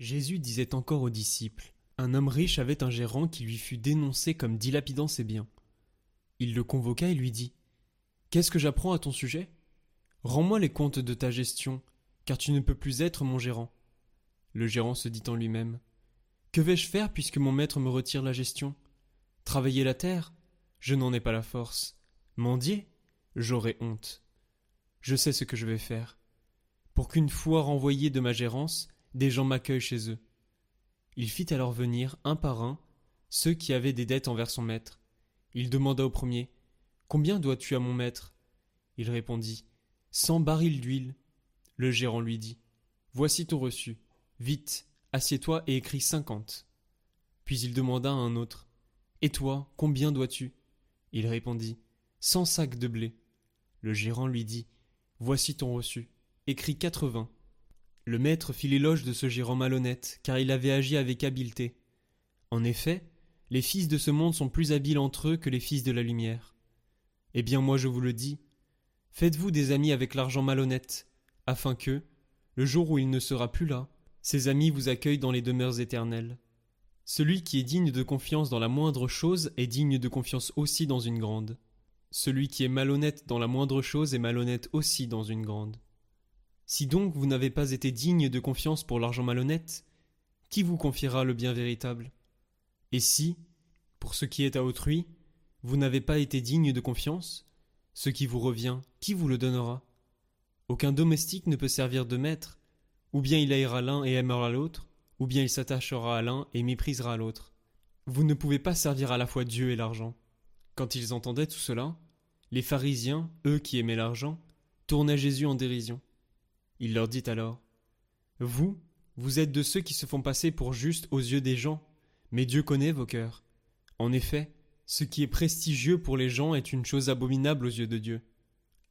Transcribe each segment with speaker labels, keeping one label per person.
Speaker 1: Jésus disait encore aux disciples Un homme riche avait un gérant qui lui fut dénoncé comme dilapidant ses biens. Il le convoqua et lui dit Qu'est-ce que j'apprends à ton sujet? Rends-moi les comptes de ta gestion, car tu ne peux plus être mon gérant. Le gérant se dit en lui-même Que vais-je faire puisque mon maître me retire la gestion? Travailler la terre? Je n'en ai pas la force. Mendier? J'aurai honte. Je sais ce que je vais faire. Pour qu'une fois renvoyé de ma gérance, des gens m'accueillent chez eux. Il fit alors venir, un par un, ceux qui avaient des dettes envers son maître. Il demanda au premier Combien dois-tu à mon maître? Il répondit Cent barils d'huile. Le gérant lui dit Voici ton reçu. Vite, assieds-toi et écris cinquante. Puis il demanda à un autre Et toi, combien dois-tu? Il répondit Cent sacs de blé. Le gérant lui dit Voici ton reçu. Écris quatre-vingts. Le maître fit l'éloge de ce gérant malhonnête, car il avait agi avec habileté. En effet, les fils de ce monde sont plus habiles entre eux que les fils de la lumière. Eh bien moi je vous le dis, faites-vous des amis avec l'argent malhonnête, afin que, le jour où il ne sera plus là, ses amis vous accueillent dans les demeures éternelles. Celui qui est digne de confiance dans la moindre chose est digne de confiance aussi dans une grande. Celui qui est malhonnête dans la moindre chose est malhonnête aussi dans une grande. Si donc vous n'avez pas été digne de confiance pour l'argent malhonnête, qui vous confiera le bien véritable? Et si, pour ce qui est à autrui, vous n'avez pas été digne de confiance, ce qui vous revient, qui vous le donnera? Aucun domestique ne peut servir de maître, ou bien il haïra l'un et aimera l'autre, ou bien il s'attachera à l'un et méprisera l'autre. Vous ne pouvez pas servir à la fois Dieu et l'argent. Quand ils entendaient tout cela, les pharisiens, eux qui aimaient l'argent, tournaient Jésus en dérision. Il leur dit alors Vous, vous êtes de ceux qui se font passer pour justes aux yeux des gens, mais Dieu connaît vos cœurs. En effet, ce qui est prestigieux pour les gens est une chose abominable aux yeux de Dieu.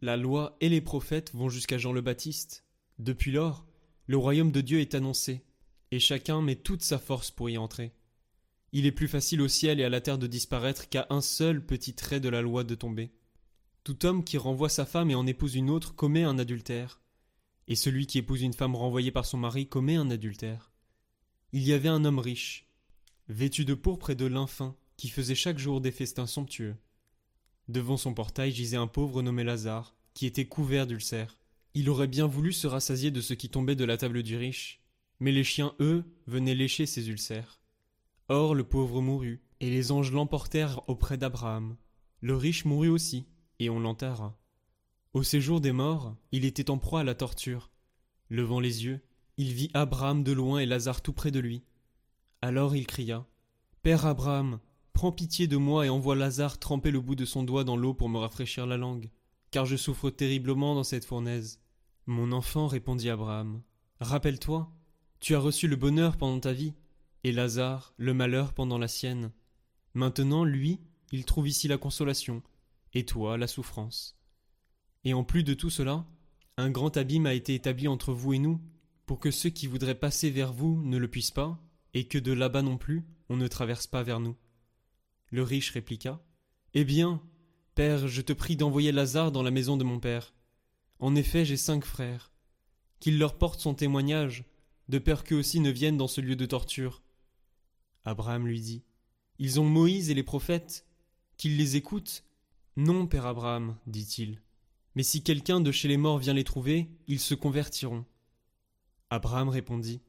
Speaker 1: La loi et les prophètes vont jusqu'à Jean le Baptiste. Depuis lors, le royaume de Dieu est annoncé, et chacun met toute sa force pour y entrer. Il est plus facile au ciel et à la terre de disparaître qu'à un seul petit trait de la loi de tomber. Tout homme qui renvoie sa femme et en épouse une autre commet un adultère et celui qui épouse une femme renvoyée par son mari commet un adultère. Il y avait un homme riche, vêtu de pourpre et de lin fin, qui faisait chaque jour des festins somptueux. Devant son portail gisait un pauvre nommé Lazare, qui était couvert d'ulcères. Il aurait bien voulu se rassasier de ce qui tombait de la table du riche, mais les chiens, eux, venaient lécher ses ulcères. Or le pauvre mourut, et les anges l'emportèrent auprès d'Abraham. Le riche mourut aussi, et on l'enterra. Au séjour des morts, il était en proie à la torture. Levant les yeux, il vit Abraham de loin et Lazare tout près de lui. Alors il cria Père Abraham, prends pitié de moi et envoie Lazare tremper le bout de son doigt dans l'eau pour me rafraîchir la langue, car je souffre terriblement dans cette fournaise. Mon enfant, répondit Abraham, rappelle-toi, tu as reçu le bonheur pendant ta vie, et Lazare le malheur pendant la sienne. Maintenant, lui, il trouve ici la consolation, et toi la souffrance. Et en plus de tout cela, un grand abîme a été établi entre vous et nous, pour que ceux qui voudraient passer vers vous ne le puissent pas, et que de là-bas non plus on ne traverse pas vers nous. Le riche répliqua. Eh bien, Père, je te prie d'envoyer Lazare dans la maison de mon père. En effet, j'ai cinq frères. Qu'il leur porte son témoignage, de peur qu'eux aussi ne viennent dans ce lieu de torture. Abraham lui dit. Ils ont Moïse et les prophètes. Qu'ils les écoutent. Non, Père Abraham, dit-il. Mais si quelqu'un de chez les morts vient les trouver, ils se convertiront. Abraham répondit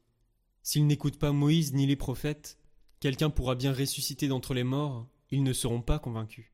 Speaker 1: S'ils n'écoutent pas Moïse ni les prophètes, quelqu'un pourra bien ressusciter d'entre les morts, ils ne seront pas convaincus.